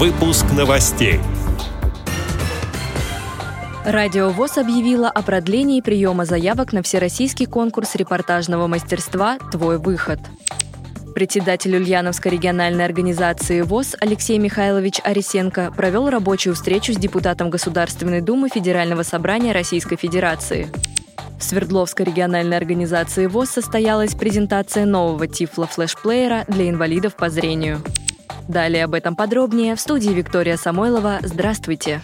Выпуск новостей. Радио ВОЗ объявила о продлении приема заявок на всероссийский конкурс репортажного мастерства «Твой выход». Председатель Ульяновской региональной организации ВОЗ Алексей Михайлович Арисенко провел рабочую встречу с депутатом Государственной Думы Федерального собрания Российской Федерации. В Свердловской региональной организации ВОЗ состоялась презентация нового Тифла флешплеера для инвалидов по зрению. Далее об этом подробнее в студии Виктория Самойлова. Здравствуйте!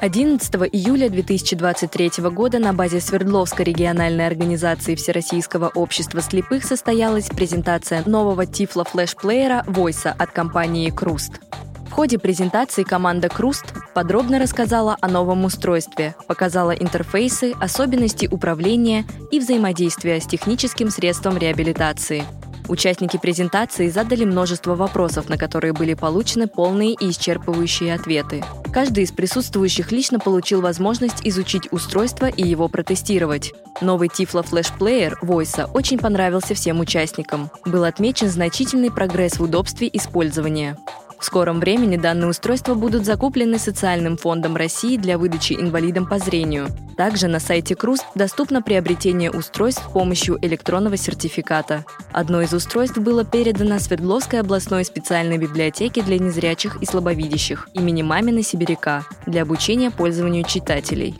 11 июля 2023 года на базе Свердловской региональной организации Всероссийского общества слепых состоялась презентация нового Тифла флешплеера Войса от компании «Круст». В ходе презентации команда «Круст» подробно рассказала о новом устройстве, показала интерфейсы, особенности управления и взаимодействия с техническим средством реабилитации – Участники презентации задали множество вопросов, на которые были получены полные и исчерпывающие ответы. Каждый из присутствующих лично получил возможность изучить устройство и его протестировать. Новый Tiflo Flash Player Voice очень понравился всем участникам. Был отмечен значительный прогресс в удобстве использования. В скором времени данные устройства будут закуплены Социальным фондом России для выдачи инвалидам по зрению. Также на сайте КРУС доступно приобретение устройств с помощью электронного сертификата. Одно из устройств было передано Свердловской областной специальной библиотеке для незрячих и слабовидящих имени Мамина Сибиряка для обучения пользованию читателей.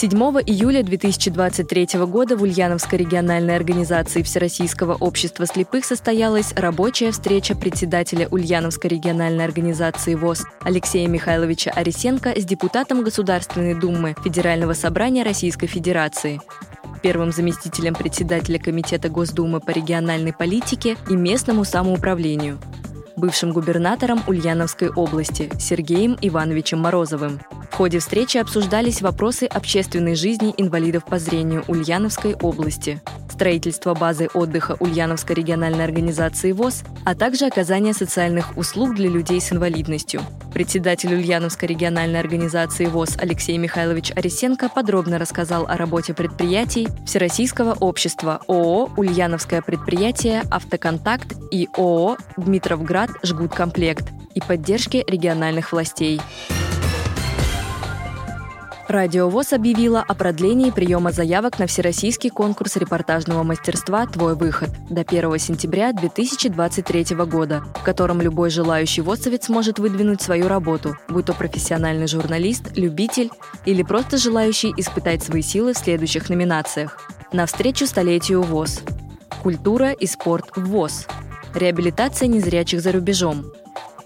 7 июля 2023 года в Ульяновской региональной организации Всероссийского общества слепых состоялась рабочая встреча председателя Ульяновской региональной организации ВОЗ Алексея Михайловича Арисенко с депутатом Государственной Думы Федерального собрания Российской Федерации. Первым заместителем председателя Комитета Госдумы по региональной политике и местному самоуправлению, бывшим губернатором Ульяновской области Сергеем Ивановичем Морозовым – ходе встречи обсуждались вопросы общественной жизни инвалидов по зрению Ульяновской области, строительство базы отдыха Ульяновской региональной организации ВОЗ, а также оказание социальных услуг для людей с инвалидностью. Председатель Ульяновской региональной организации ВОЗ Алексей Михайлович Арисенко подробно рассказал о работе предприятий Всероссийского общества ООО «Ульяновское предприятие «Автоконтакт» и ООО «Дмитровград Жгут Комплект» и поддержке региональных властей. Радио ВОЗ объявила о продлении приема заявок на всероссийский конкурс репортажного мастерства «Твой выход» до 1 сентября 2023 года, в котором любой желающий ВОЗовец может выдвинуть свою работу, будь то профессиональный журналист, любитель или просто желающий испытать свои силы в следующих номинациях. Навстречу столетию ВОЗ. Культура и спорт в ВОЗ. Реабилитация незрячих за рубежом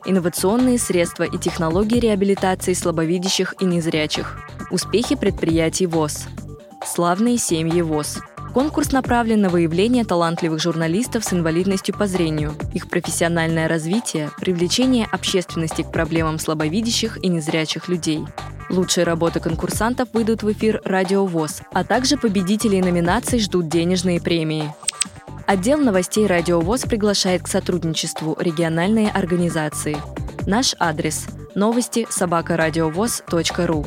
инновационные средства и технологии реабилитации слабовидящих и незрячих, успехи предприятий ВОЗ, славные семьи ВОЗ. Конкурс направлен на выявление талантливых журналистов с инвалидностью по зрению, их профессиональное развитие, привлечение общественности к проблемам слабовидящих и незрячих людей. Лучшие работы конкурсантов выйдут в эфир «Радио ВОЗ», а также победителей номинаций ждут денежные премии. Отдел новостей «Радио ВОЗ» приглашает к сотрудничеству региональные организации. Наш адрес – новости собакарадиовоз.ру.